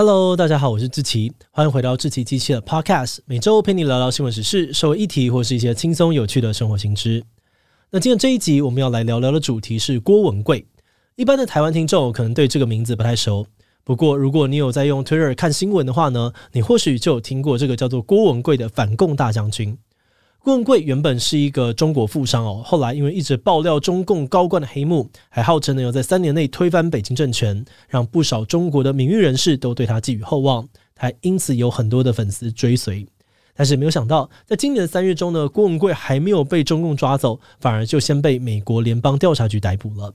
Hello，大家好，我是志奇，欢迎回到志奇机器的 Podcast，每周陪你聊聊新闻时事、社会议题或是一些轻松有趣的生活新知。那今天这一集我们要来聊聊的主题是郭文贵。一般的台湾听众可能对这个名字不太熟。不过，如果你有在用 Twitter 看新闻的话呢，你或许就有听过这个叫做郭文贵的反共大将军。郭文贵原本是一个中国富商哦，后来因为一直爆料中共高官的黑幕，还号称呢要在三年内推翻北京政权，让不少中国的名誉人士都对他寄予厚望，还因此有很多的粉丝追随。但是没有想到，在今年的三月中呢，郭文贵还没有被中共抓走，反而就先被美国联邦调查局逮捕了。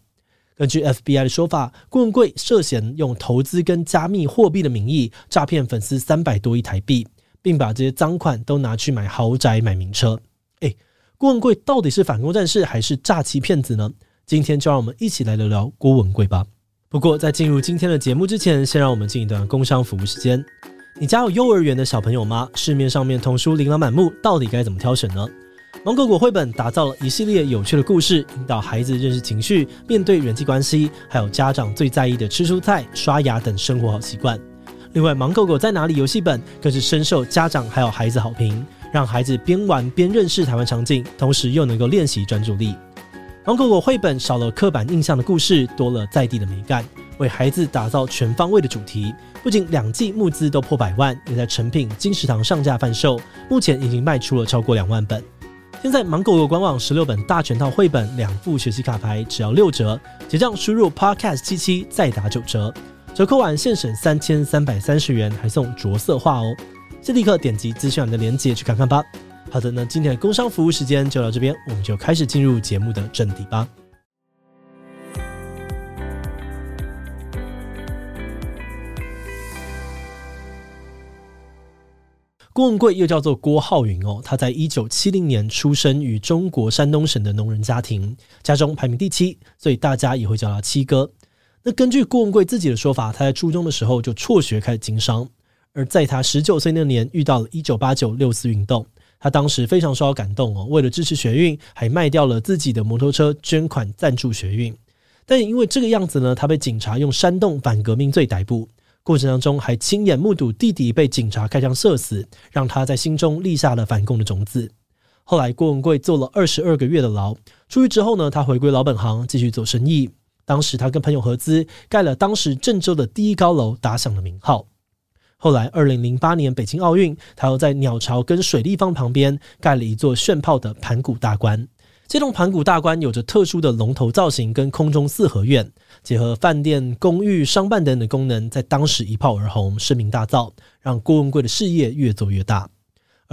根据 FBI 的说法，郭文贵涉嫌用投资跟加密货币的名义诈骗粉丝三百多亿台币，并把这些赃款都拿去买豪宅、买名车。诶，郭文贵到底是反攻战士还是诈欺骗子呢？今天就让我们一起来聊聊郭文贵吧。不过在进入今天的节目之前，先让我们进一段工商服务时间。你家有幼儿园的小朋友吗？市面上面童书琳琅满目，到底该怎么挑选呢？芒果果绘本打造了一系列有趣的故事，引导孩子认识情绪、面对人际关系，还有家长最在意的吃蔬菜、刷牙等生活好习惯。另外，芒果果在哪里游戏本更是深受家长还有孩子好评，让孩子边玩边认识台湾场景，同时又能够练习专注力。芒果果绘本少了刻板印象的故事，多了在地的美感，为孩子打造全方位的主题。不仅两季募资都破百万，也在成品、金石堂上架贩售，目前已经卖出了超过两万本。现在芒果果官网十六本大全套绘本，两副学习卡牌，只要六折，结账输入 podcast 七七再打九折，折扣完现省三千三百三十元，还送着色画哦！先立刻点击资讯栏的链接去看看吧。好的，那今天的工商服务时间就到这边，我们就开始进入节目的正题吧。郭文贵又叫做郭浩云哦，他在一九七零年出生于中国山东省的农人家庭，家中排名第七，所以大家也会叫他七哥。那根据郭文贵自己的说法，他在初中的时候就辍学开始经商，而在他十九岁那年遇到了一九八九六四运动，他当时非常受到感动哦，为了支持学运，还卖掉了自己的摩托车捐款赞助学运。但也因为这个样子呢，他被警察用煽动反革命罪逮捕。过程当中还亲眼目睹弟弟被警察开枪射死，让他在心中立下了反共的种子。后来郭文贵坐了二十二个月的牢，出狱之后呢，他回归老本行，继续做生意。当时他跟朋友合资盖了当时郑州的第一高楼，打响了名号。后来二零零八年北京奥运，他又在鸟巢跟水立方旁边盖了一座炫炮的盘古大观。这栋盘古大观有着特殊的龙头造型跟空中四合院，结合饭店、公寓、商办等的功能，在当时一炮而红，声名大噪，让郭文贵的事业越做越大。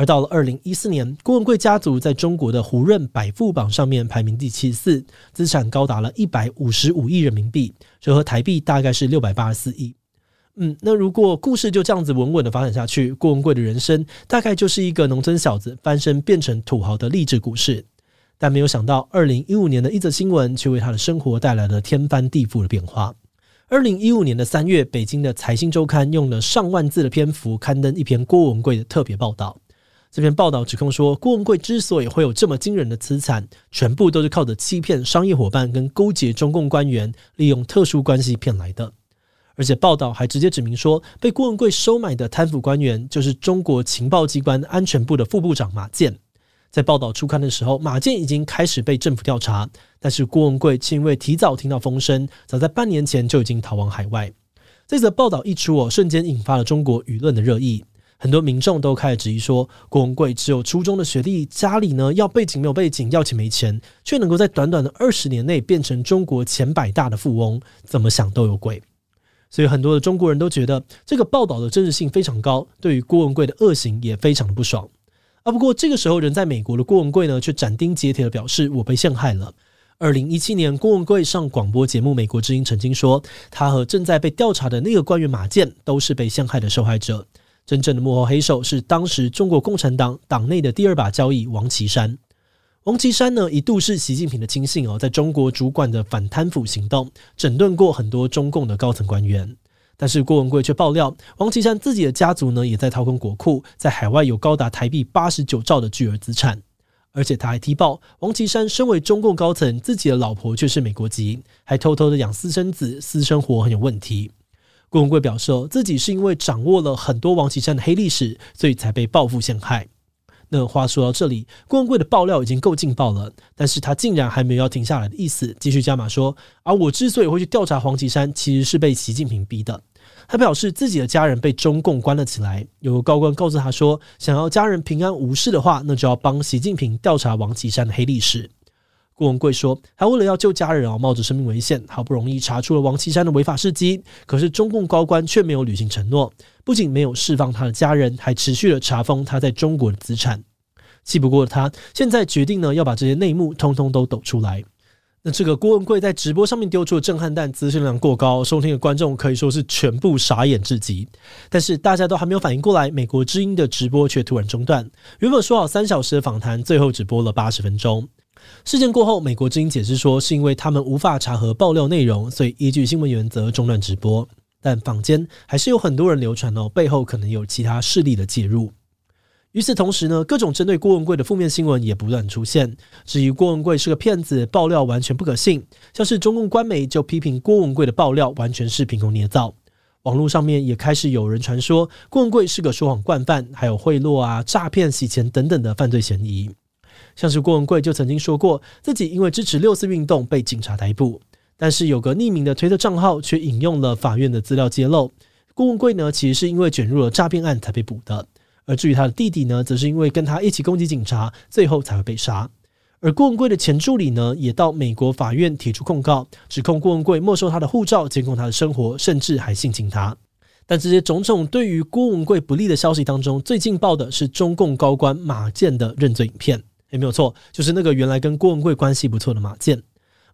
而到了二零一四年，郭文贵家族在中国的胡润百富榜上面排名第七十四，资产高达了一百五十五亿人民币，折合台币大概是六百八十四亿。嗯，那如果故事就这样子稳稳的发展下去，郭文贵的人生大概就是一个农村小子翻身变成土豪的励志故事。但没有想到，二零一五年的一则新闻却为他的生活带来了天翻地覆的变化。二零一五年的三月，北京的《财新周刊》用了上万字的篇幅刊登一篇郭文贵的特别报道。这篇报道指控说，郭文贵之所以会有这么惊人的资产，全部都是靠着欺骗商业伙伴跟勾结中共官员，利用特殊关系骗来的。而且报道还直接指明说，被郭文贵收买的贪腐官员就是中国情报机关安全部的副部长马建。在报道初刊的时候，马建已经开始被政府调查，但是郭文贵却因为提早听到风声，早在半年前就已经逃往海外。这则报道一出哦，瞬间引发了中国舆论的热议，很多民众都开始质疑说，郭文贵只有初中的学历，家里呢要背景没有背景，要钱没钱，却能够在短短的二十年内变成中国前百大的富翁，怎么想都有鬼。所以很多的中国人都觉得这个报道的真实性非常高，对于郭文贵的恶行也非常的不爽。啊，不过这个时候人在美国的郭文贵呢，却斩钉截铁地表示：“我被陷害了。”二零一七年，郭文贵上广播节目《美国之音》曾经说，他和正在被调查的那个官员马建都是被陷害的受害者。真正的幕后黑手是当时中国共产党党内的第二把交椅王岐山。王岐山呢，一度是习近平的亲信哦，在中国主管的反贪腐行动，整顿过很多中共的高层官员。但是郭文贵却爆料，王岐山自己的家族呢，也在掏空国库，在海外有高达台币八十九兆的巨额资产。而且他还踢爆，王岐山身为中共高层，自己的老婆却是美国籍，还偷偷的养私生子，私生活很有问题。郭文贵表示，自己是因为掌握了很多王岐山的黑历史，所以才被报复陷害。那话说到这里，郭文贵的爆料已经够劲爆了，但是他竟然还没有要停下来的意思，继续加码说，而我之所以会去调查王岐山，其实是被习近平逼的。他表示自己的家人被中共关了起来，有个高官告诉他说，想要家人平安无事的话，那就要帮习近平调查王岐山的黑历史。郭文贵说，他为了要救家人啊，冒着生命危险，好不容易查出了王岐山的违法事迹，可是中共高官却没有履行承诺，不仅没有释放他的家人，还持续的查封他在中国的资产。气不过他，现在决定呢，要把这些内幕通通都抖出来。那这个郭文贵在直播上面丢出的震撼弹，资讯量过高，收听的观众可以说是全部傻眼至极。但是大家都还没有反应过来，美国之音的直播却突然中断。原本说好三小时的访谈，最后只播了八十分钟。事件过后，美国之音解释说，是因为他们无法查核爆料内容，所以依据新闻原则中断直播。但坊间还是有很多人流传哦，背后可能有其他势力的介入。与此同时呢，各种针对郭文贵的负面新闻也不断出现，质疑郭文贵是个骗子，爆料完全不可信。像是中共官媒就批评郭文贵的爆料完全是凭空捏造。网络上面也开始有人传说郭文贵是个说谎惯犯，还有贿赂啊、诈骗、洗钱等等的犯罪嫌疑。像是郭文贵就曾经说过自己因为支持六四运动被警察逮捕，但是有个匿名的推特账号却引用了法院的资料揭露，郭文贵呢其实是因为卷入了诈骗案才被捕的。而至于他的弟弟呢，则是因为跟他一起攻击警察，最后才会被杀。而郭文贵的前助理呢，也到美国法院提出控告，指控郭文贵没收他的护照，监控他的生活，甚至还性侵他。但这些种种对于郭文贵不利的消息当中，最劲爆的是中共高官马建的认罪影片。也没有错，就是那个原来跟郭文贵关系不错的马建。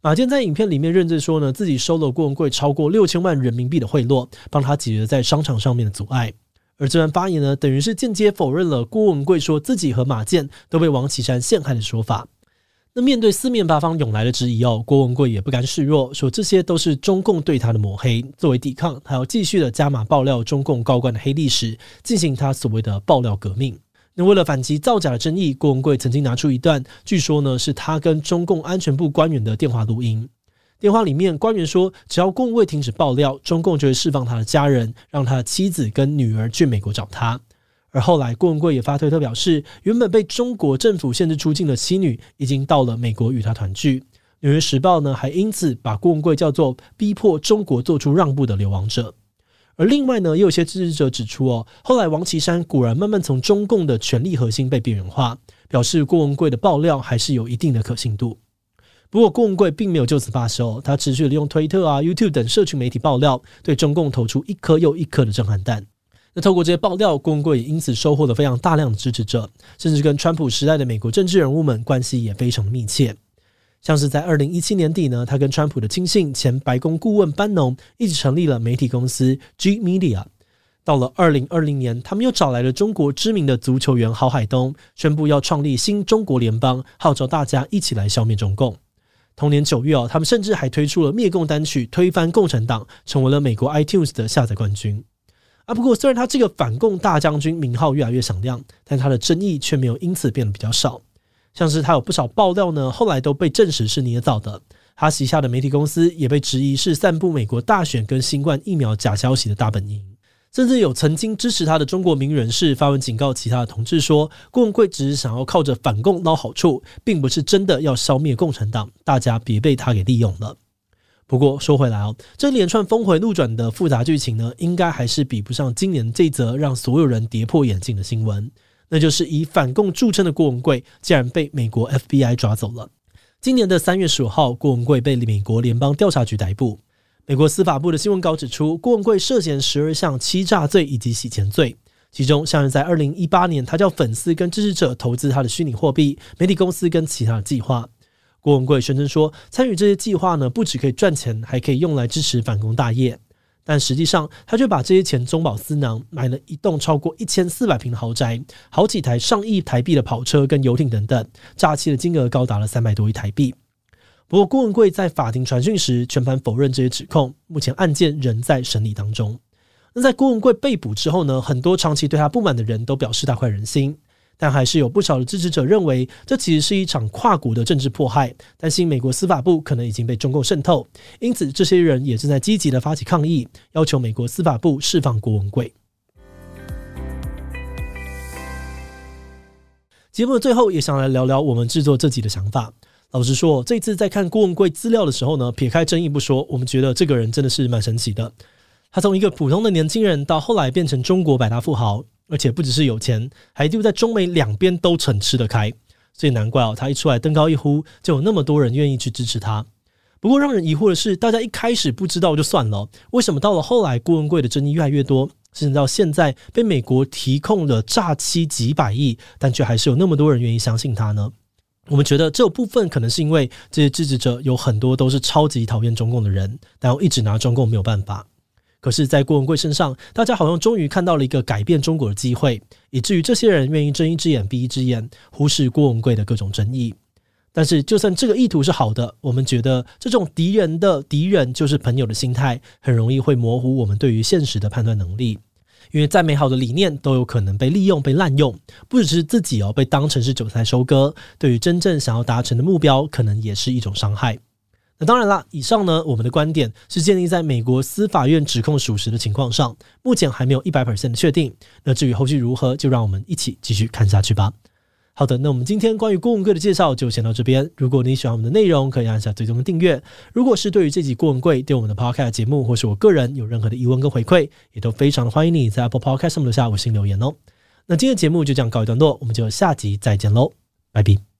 马建在影片里面认罪说呢，自己收了郭文贵超过六千万人民币的贿赂，帮他解决在商场上面的阻碍。而这段发言呢，等于是间接否认了郭文贵说自己和马建都被王岐山陷害的说法。那面对四面八方涌来的质疑哦，郭文贵也不甘示弱，说这些都是中共对他的抹黑。作为抵抗，他要继续的加码爆料中共高官的黑历史，进行他所谓的爆料革命。那为了反击造假的争议，郭文贵曾经拿出一段，据说呢是他跟中共安全部官员的电话录音。电话里面，官员说，只要郭文贵停止爆料，中共就会释放他的家人，让他的妻子跟女儿去美国找他。而后来，郭文贵也发推特表示，原本被中国政府限制出境的妻女，已经到了美国与他团聚。纽约时报呢，还因此把郭文贵叫做逼迫中国做出让步的流亡者。而另外呢，也有些支持者指出，哦，后来王岐山果然慢慢从中共的权力核心被边缘化，表示郭文贵的爆料还是有一定的可信度。不过，郭文贵并没有就此罢休，他持续利用推特啊、YouTube 等社群媒体爆料，对中共投出一颗又一颗的震撼弹。那透过这些爆料，郭文贵也因此收获了非常大量的支持者，甚至跟川普时代的美国政治人物们关系也非常密切。像是在二零一七年底呢，他跟川普的亲信前白宫顾问班农一起成立了媒体公司 G Media。到了二零二零年，他们又找来了中国知名的足球员郝海东，宣布要创立新中国联邦，号召大家一起来消灭中共。同年九月哦，他们甚至还推出了灭共单曲，推翻共产党，成为了美国 iTunes 的下载冠军。啊，不过虽然他这个反共大将军名号越来越响亮，但他的争议却没有因此变得比较少。像是他有不少爆料呢，后来都被证实是捏造的。他旗下的媒体公司也被质疑是散布美国大选跟新冠疫苗假消息的大本营。甚至有曾经支持他的中国名人士发文警告其他的同志说，郭文贵只是想要靠着反共捞好处，并不是真的要消灭共产党，大家别被他给利用了。不过说回来哦，这连串峰回路转的复杂剧情呢，应该还是比不上今年这则让所有人跌破眼镜的新闻，那就是以反共著称的郭文贵竟然被美国 FBI 抓走了。今年的三月十五号，郭文贵被美国联邦调查局逮捕。美国司法部的新闻稿指出，郭文贵涉嫌十二项欺诈罪以及洗钱罪，其中像是在二零一八年，他叫粉丝跟支持者投资他的虚拟货币、媒体公司跟其他的计划。郭文贵宣称说，参与这些计划呢，不只可以赚钱，还可以用来支持反攻大业。但实际上，他却把这些钱中饱私囊，买了一栋超过一千四百平的豪宅，好几台上亿台币的跑车跟游艇等等，诈欺的金额高达了三百多亿台币。不过，郭文贵在法庭传讯时全盘否认这些指控，目前案件仍在审理当中。那在郭文贵被捕之后呢，很多长期对他不满的人都表示大快人心。但还是有不少的支持者认为，这其实是一场跨国的政治迫害，担心美国司法部可能已经被中共渗透，因此这些人也正在积极的发起抗议，要求美国司法部释放郭文贵。节目的最后，也想来聊聊我们制作自己的想法。老实说，这次在看郭文贵资料的时候呢，撇开争议不说，我们觉得这个人真的是蛮神奇的。他从一个普通的年轻人，到后来变成中国百大富豪。而且不只是有钱，还就在中美两边都很吃得开，所以难怪哦，他一出来登高一呼，就有那么多人愿意去支持他。不过让人疑惑的是，大家一开始不知道就算了，为什么到了后来，郭文贵的争议越来越多，甚至到现在被美国提控了诈欺几百亿，但却还是有那么多人愿意相信他呢？我们觉得这有部分可能是因为这些支持者有很多都是超级讨厌中共的人，但又一直拿中共没有办法。可是，在郭文贵身上，大家好像终于看到了一个改变中国的机会，以至于这些人愿意睁一只眼闭一只眼，忽视郭文贵的各种争议。但是，就算这个意图是好的，我们觉得这种敌人的敌人就是朋友的心态，很容易会模糊我们对于现实的判断能力。因为再美好的理念都有可能被利用、被滥用，不只是自己哦被当成是韭菜收割，对于真正想要达成的目标，可能也是一种伤害。那当然啦，以上呢，我们的观点是建立在美国司法院指控属实的情况上，目前还没有一百 percent 的确定。那至于后续如何，就让我们一起继续看下去吧。好的，那我们今天关于郭文贵的介绍就先到这边。如果你喜欢我们的内容，可以按下最终的订阅。如果是对于这集郭文贵对我们的 podcast 节目，或是我个人有任何的疑问跟回馈，也都非常的欢迎你在 Apple Podcast 上留下五星留言哦。那今天的节目就这样告一段落，我们就下集再见喽，拜拜。